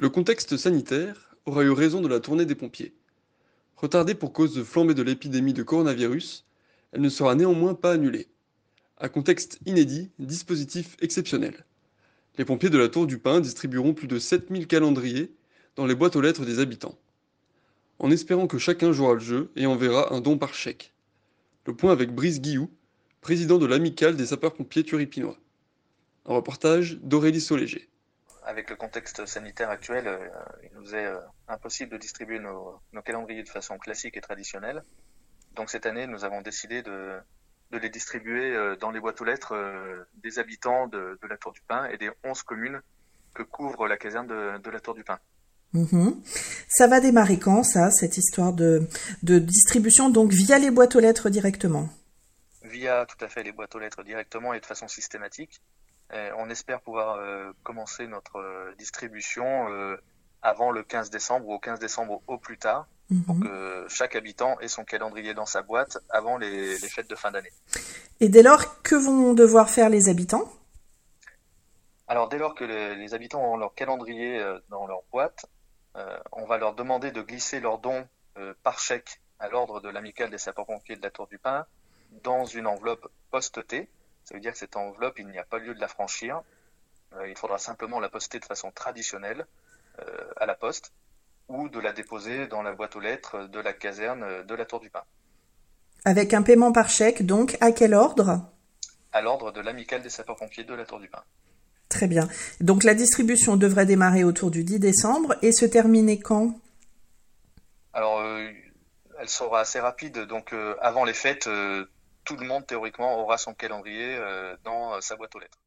Le contexte sanitaire aura eu raison de la tournée des pompiers. Retardée pour cause de flambée de l'épidémie de coronavirus, elle ne sera néanmoins pas annulée. À contexte inédit, dispositif exceptionnel. Les pompiers de la Tour du Pin distribueront plus de 7000 calendriers dans les boîtes aux lettres des habitants. En espérant que chacun jouera le jeu et enverra un don par chèque. Le point avec Brice Guillou, président de l'amicale des sapeurs-pompiers turipinois. Un reportage d'Aurélie Soléger avec le contexte sanitaire actuel, euh, il nous est euh, impossible de distribuer nos, calendriers de façon classique et traditionnelle. Donc cette année, nous avons décidé de, les distribuer euh, dans les boîtes aux lettres des habitants de, la Tour du Pin et des 11 communes que couvre la caserne de, la Tour du Pin. Mhm. Ça va démarrer quand ça, cette histoire de, de distribution, donc via les boîtes aux lettres directement? Via tout à fait les boîtes aux lettres directement et de façon systématique. Euh, on espère pouvoir euh, commencer notre euh, distribution avant le 15 décembre ou au 15 décembre au plus tard, pour mhm. que chaque habitant ait son calendrier dans sa boîte avant les, fêtes de fin d'année. Et dès lors, que vont devoir faire les habitants? Alors dès lors que les, habitants ont leur calendrier dans leur boîte, on va leur demander de glisser leurs dons par chèque à l'ordre de l'amicale des sapeurs-pompiers de la Tour du Pin dans une enveloppe post-T ça veut dire que cette enveloppe, il n'y a pas lieu de la franchir. Euh, il faudra simplement la poster de façon traditionnelle euh, à la poste ou de la déposer dans la boîte aux lettres de la caserne de la Tour du Pin. Avec un paiement par chèque, donc à quel ordre? À l'ordre de l'amicale des sapeurs-pompiers de la Tour du Pin. Très bien. Donc la distribution devrait démarrer autour du 10 décembre et se terminer quand? Alors, euh, elle sera assez rapide. Donc avant les fêtes, tout le monde théoriquement aura son calendrier euh, dans euh, sa boîte aux lettres.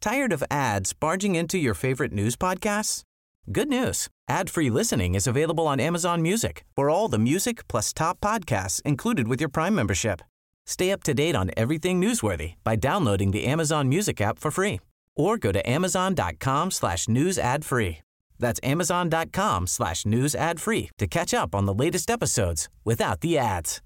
Tired of ads barging into your favorite news podcasts? Good news. Ad-free listening is available on Amazon Music for all the music plus top podcasts included with your Prime membership. Stay up to date on everything newsworthy by downloading the Amazon Music app for free or go to amazon.com slash news ad free. That's amazon.com slash news ad free to catch up on the latest episodes without the ads.